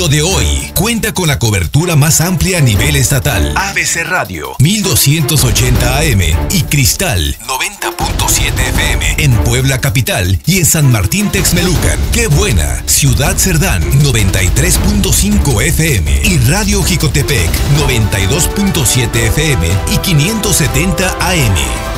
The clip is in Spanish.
Lo de hoy cuenta con la cobertura más amplia a nivel estatal. ABC Radio 1280 AM y Cristal 90.7 FM en Puebla Capital y en San Martín Texmelucan. Qué buena. Ciudad Cerdán 93.5 FM y Radio Jicotepec 92.7 FM y 570 AM.